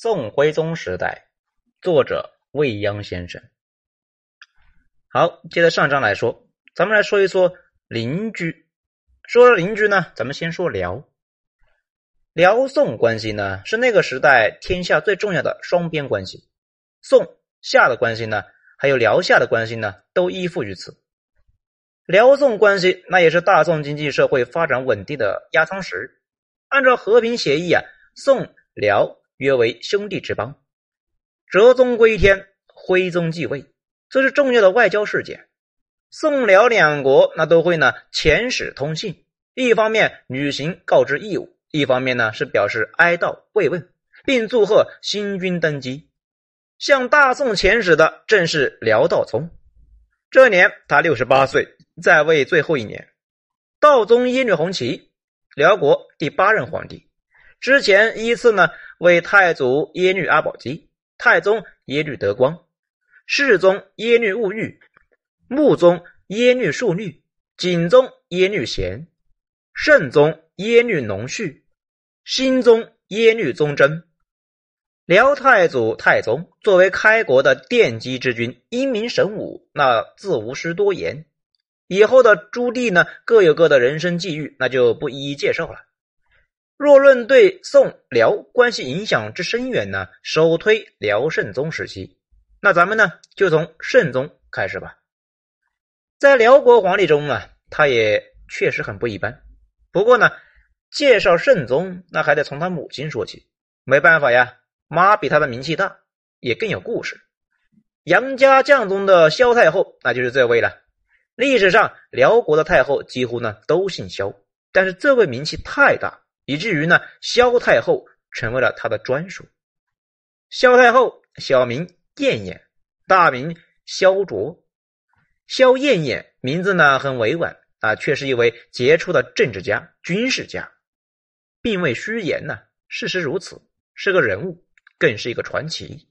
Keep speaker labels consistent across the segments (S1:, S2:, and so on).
S1: 宋徽宗时代，作者未央先生。好，接着上章来说，咱们来说一说邻居。说了邻居呢，咱们先说辽。辽宋关系呢，是那个时代天下最重要的双边关系。宋夏的关系呢，还有辽夏的关系呢，都依附于此。辽宋关系，那也是大宋经济社会发展稳定的压舱石。按照和平协议啊，宋辽约为兄弟之邦。哲宗归天，徽宗继位，这是重要的外交事件。宋辽两国那都会呢遣使通信，一方面履行告知义务，一方面呢是表示哀悼慰问，并祝贺新君登基。向大宋遣使的正是辽道宗，这年他六十八岁。在位最后一年，道宗耶律洪齐，辽国第八任皇帝。之前依次呢为太祖耶律阿保机、太宗耶律德光、世宗耶律物欲、穆宗耶律述律、景宗耶律贤、圣宗耶律农绪、新宗耶律宗真。辽太祖太宗作为开国的奠基之君，英明神武，那自无需多言。以后的朱棣呢，各有各的人生际遇，那就不一一介绍了。若论对宋辽关系影响之深远呢，首推辽圣宗时期。那咱们呢，就从圣宗开始吧。在辽国皇帝中呢，他也确实很不一般。不过呢，介绍圣宗，那还得从他母亲说起。没办法呀，妈比他的名气大，也更有故事。杨家将中的萧太后，那就是这位了。历史上，辽国的太后几乎呢都姓萧，但是这位名气太大，以至于呢萧太后成为了他的专属。萧太后小名燕燕，大名萧卓。萧燕燕名字呢很委婉啊，却是一位杰出的政治家、军事家，并未虚言呢。事实如此，是个人物，更是一个传奇。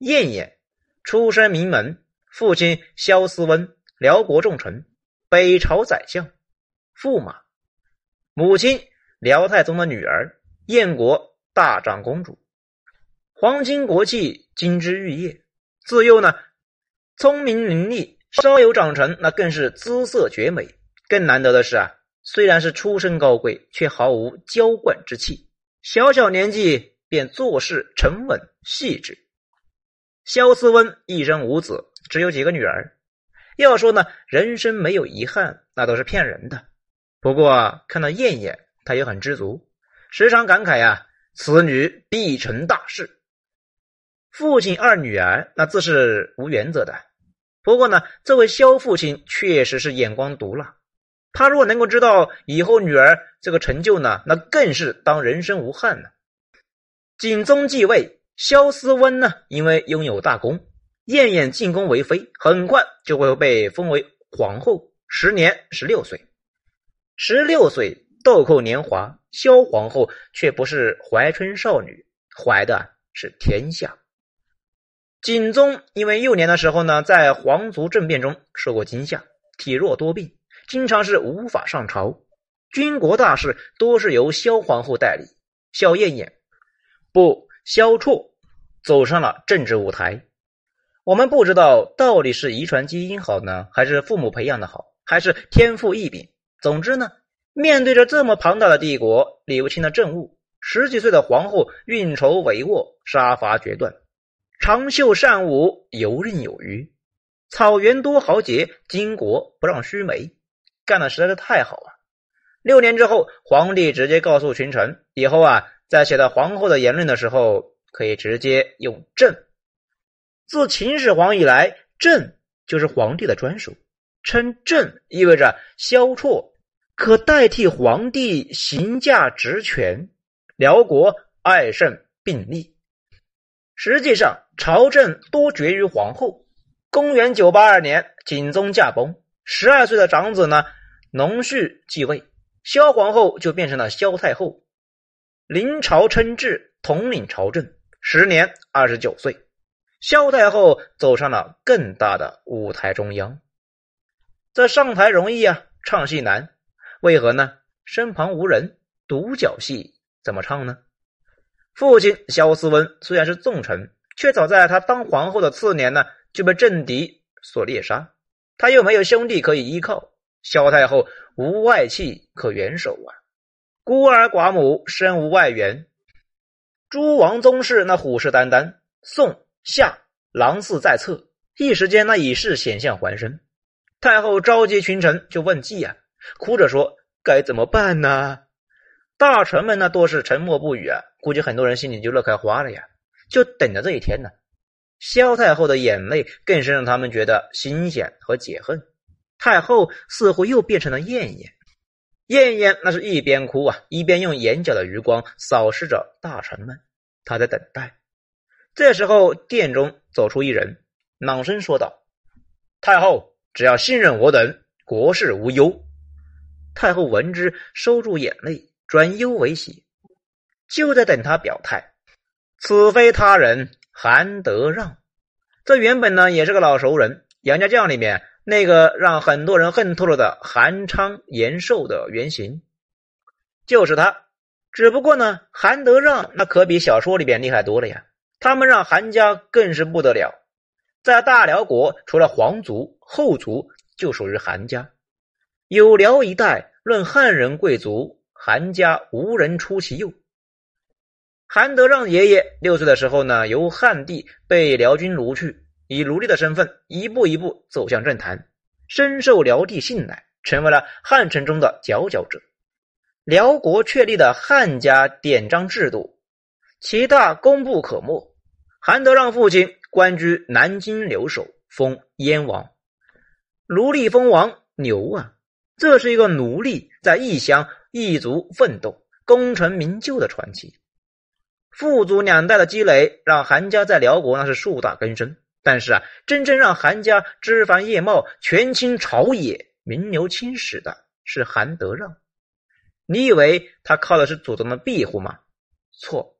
S1: 燕燕出身名门。父亲萧思温，辽国重臣，北朝宰相，驸马；母亲辽太宗的女儿，燕国大长公主，皇亲国戚，金枝玉叶。自幼呢，聪明伶俐，稍有长成，那更是姿色绝美。更难得的是啊，虽然是出身高贵，却毫无娇惯之气。小小年纪便做事沉稳细致。萧思温一生无子。只有几个女儿，要说呢，人生没有遗憾，那都是骗人的。不过看到燕燕，他也很知足，时常感慨呀：“此女必成大事。”父亲二女儿，那自是无原则的。不过呢，这位萧父亲确实是眼光毒辣。他如果能够知道以后女儿这个成就呢，那更是当人生无憾了。景宗继位，萧思温呢，因为拥有大功。燕燕进宫为妃，很快就会被封为皇后。时年十六岁，十六岁豆蔻年华，萧皇后却不是怀春少女，怀的是天下。景宗因为幼年的时候呢，在皇族政变中受过惊吓，体弱多病，经常是无法上朝，军国大事多是由萧皇后代理。萧燕燕不萧绰走上了政治舞台。我们不知道到底是遗传基因好呢，还是父母培养的好，还是天赋异禀。总之呢，面对着这么庞大的帝国，理不清的政务，十几岁的皇后运筹帷幄，杀伐决断，长袖善舞，游刃有余。草原多豪杰，巾帼不让须眉，干的实在是太好了。六年之后，皇帝直接告诉群臣，以后啊，在写到皇后的言论的时候，可以直接用朕。自秦始皇以来，朕就是皇帝的专属。称朕意味着萧绰可代替皇帝行驾职权，辽国爱胜并立。实际上，朝政多决于皇后。公元九八二年，景宗驾崩，十二岁的长子呢，农绪继位，萧皇后就变成了萧太后，临朝称制，统领朝政，时年二十九岁。萧太后走上了更大的舞台中央，这上台容易啊，唱戏难，为何呢？身旁无人，独角戏怎么唱呢？父亲萧思温虽然是重臣，却早在他当皇后的次年呢就被政敌所猎杀。他又没有兄弟可以依靠，萧太后无外戚可援手啊，孤儿寡母，身无外援。诸王宗室那虎视眈眈，宋夏狼似在侧，一时间那已是险象环生。太后召集群臣就问计啊，哭着说该怎么办呢？大臣们那多是沉默不语啊，估计很多人心里就乐开花了呀，就等着这一天呢。萧太后的眼泪更是让他们觉得新鲜和解恨。太后似乎又变成了燕燕，燕燕那是一边哭啊，一边用眼角的余光扫视着大臣们，她在等待。这时候，殿中走出一人，朗声说道：“太后只要信任我等，国事无忧。”太后闻之，收住眼泪。转忧为喜，就在等他表态。此非他人，韩德让。这原本呢也是个老熟人，杨家将里面那个让很多人恨透了的韩昌延寿的原型，就是他。只不过呢，韩德让那可比小说里边厉害多了呀。他们让韩家更是不得了，在大辽国，除了皇族、后族，就属于韩家。有辽一带，论汉人贵族。韩家无人出其右。韩德让爷爷六岁的时候呢，由汉帝被辽军掳去，以奴隶的身份一步一步走向政坛，深受辽帝信赖，成为了汉臣中的佼佼者。辽国确立的汉家典章制度，其大功不可没。韩德让父亲官居南京留守，封燕王。奴隶封王牛啊，这是一个奴隶在异乡。异族奋斗、功成名就的传奇，父祖两代的积累让韩家在辽国那是树大根深。但是啊，真正让韩家枝繁叶茂、权倾朝野、名留青史的是韩德让。你以为他靠的是祖宗的庇护吗？错，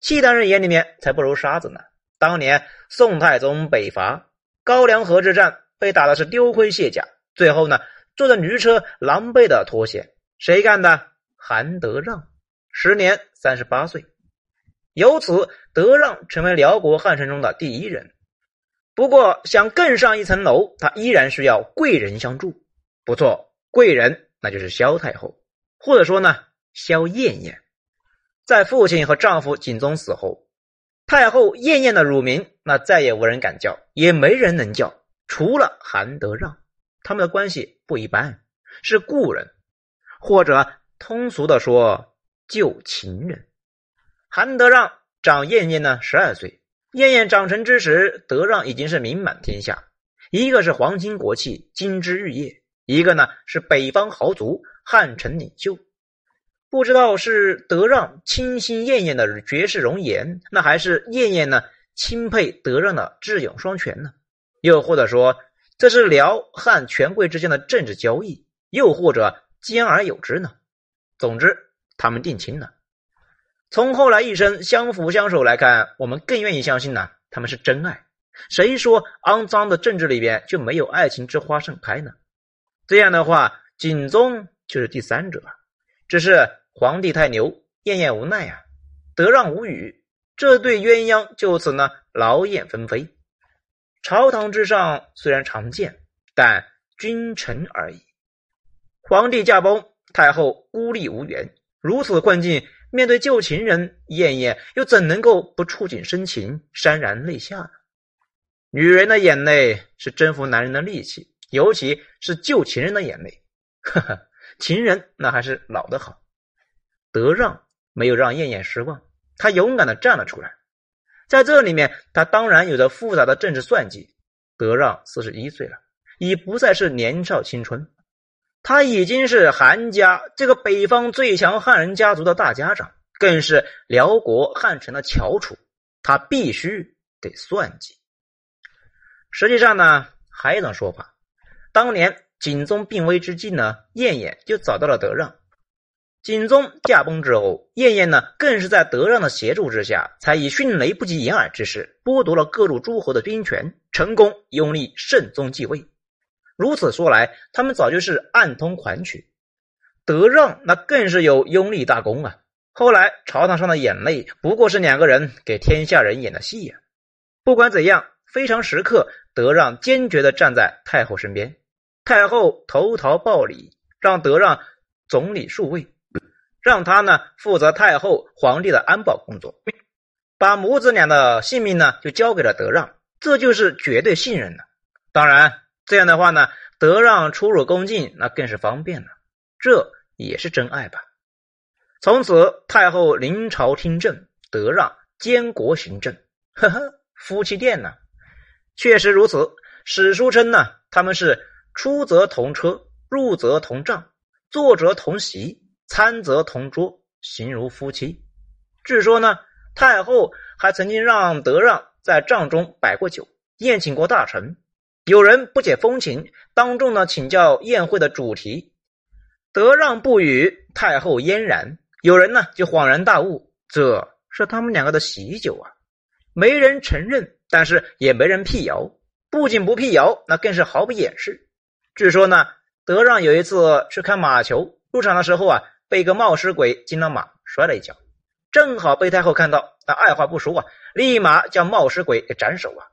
S1: 契丹人眼里面才不如沙子呢。当年宋太宗北伐高梁河之战，被打的是丢盔卸甲，最后呢，坐着驴车狼狈的脱险。谁干的？韩德让，时年三十八岁，由此德让成为辽国汉臣中的第一人。不过，想更上一层楼，他依然需要贵人相助。不错，贵人那就是萧太后，或者说呢，萧燕燕。在父亲和丈夫景宗死后，太后燕燕的乳名那再也无人敢叫，也没人能叫，除了韩德让。他们的关系不一般，是故人。或者通俗的说，旧情人。韩德让长燕燕呢十二岁，燕燕长成之时，德让已经是名满天下。一个是皇亲国戚，金枝玉叶；一个呢是北方豪族，汉臣领袖。不知道是德让倾心燕燕的绝世容颜，那还是燕燕呢钦佩德让的智勇双全呢？又或者说，这是辽汉权贵之间的政治交易？又或者？兼而有之呢。总之，他们定亲了。从后来一生相扶相守来看，我们更愿意相信呢，他们是真爱。谁说肮脏的政治里边就没有爱情之花盛开呢？这样的话，景宗就是第三者。只是皇帝太牛，燕燕无奈啊，德让无语，这对鸳鸯就此呢劳燕分飞。朝堂之上虽然常见，但君臣而已。皇帝驾崩，太后孤立无援，如此困境，面对旧情人燕燕，又怎能够不触景生情，潸然泪下呢？女人的眼泪是征服男人的利器，尤其是旧情人的眼泪。呵呵，情人那还是老的好。德让没有让燕燕失望，他勇敢的站了出来。在这里面，他当然有着复杂的政治算计。德让四十一岁了，已不再是年少青春。他已经是韩家这个北方最强汉人家族的大家长，更是辽国汉臣的翘楚，他必须得算计。实际上呢，还有一种说法，当年景宗病危之际呢，燕燕就找到了德让。景宗驾崩之后，燕燕呢，更是在德让的协助之下，才以迅雷不及掩耳之势剥夺了各路诸侯的兵权，成功拥立圣宗继位。如此说来，他们早就是暗通款曲。德让那更是有拥立大功啊！后来朝堂上的眼泪不过是两个人给天下人演的戏呀。不管怎样，非常时刻，德让坚决的站在太后身边。太后投桃报李，让德让总理数位，让他呢负责太后、皇帝的安保工作，把母子俩的性命呢就交给了德让，这就是绝对信任了。当然，这样的话呢，德让出入宫禁那更是方便了，这也是真爱吧。从此，太后临朝听政，德让监国行政，呵呵，夫妻店呢，确实如此。史书称呢，他们是。出则同车，入则同帐，坐则同席，餐则同桌，形如夫妻。据说呢，太后还曾经让德让在帐中摆过酒，宴请过大臣。有人不解风情，当众呢请教宴会的主题，德让不语，太后嫣然。有人呢就恍然大悟，这是他们两个的喜酒啊！没人承认，但是也没人辟谣。不仅不辟谣，那更是毫不掩饰。据说呢，德让有一次去看马球，入场的时候啊，被个冒失鬼金了马，摔了一跤，正好被太后看到，那二话不说啊，立马将冒失鬼给斩首啊。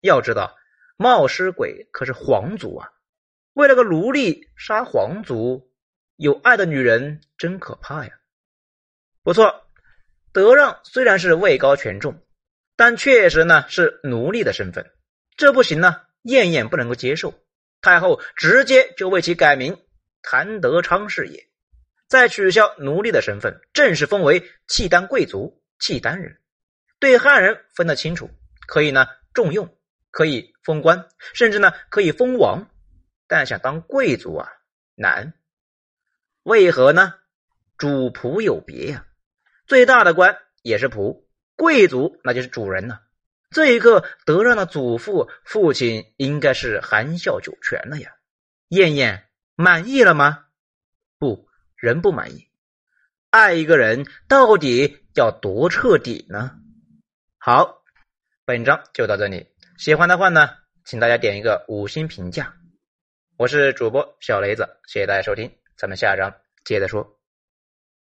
S1: 要知道，冒失鬼可是皇族啊，为了个奴隶杀皇族，有爱的女人真可怕呀。不错，德让虽然是位高权重，但确实呢是奴隶的身份，这不行呢，燕燕不能够接受。太后直接就为其改名谭德昌是也，再取消奴隶的身份，正式封为契丹贵族契丹人。对汉人分得清楚，可以呢重用，可以封官，甚至呢可以封王。但想当贵族啊难，为何呢？主仆有别呀，最大的官也是仆，贵族那就是主人呢。这一刻，德让的祖父、父亲应该是含笑九泉了呀。燕燕满意了吗？人，不满意。爱一个人到底要多彻底呢？好，本章就到这里。喜欢的话呢，请大家点一个五星评价。我是主播小雷子，谢谢大家收听，咱们下章接着说。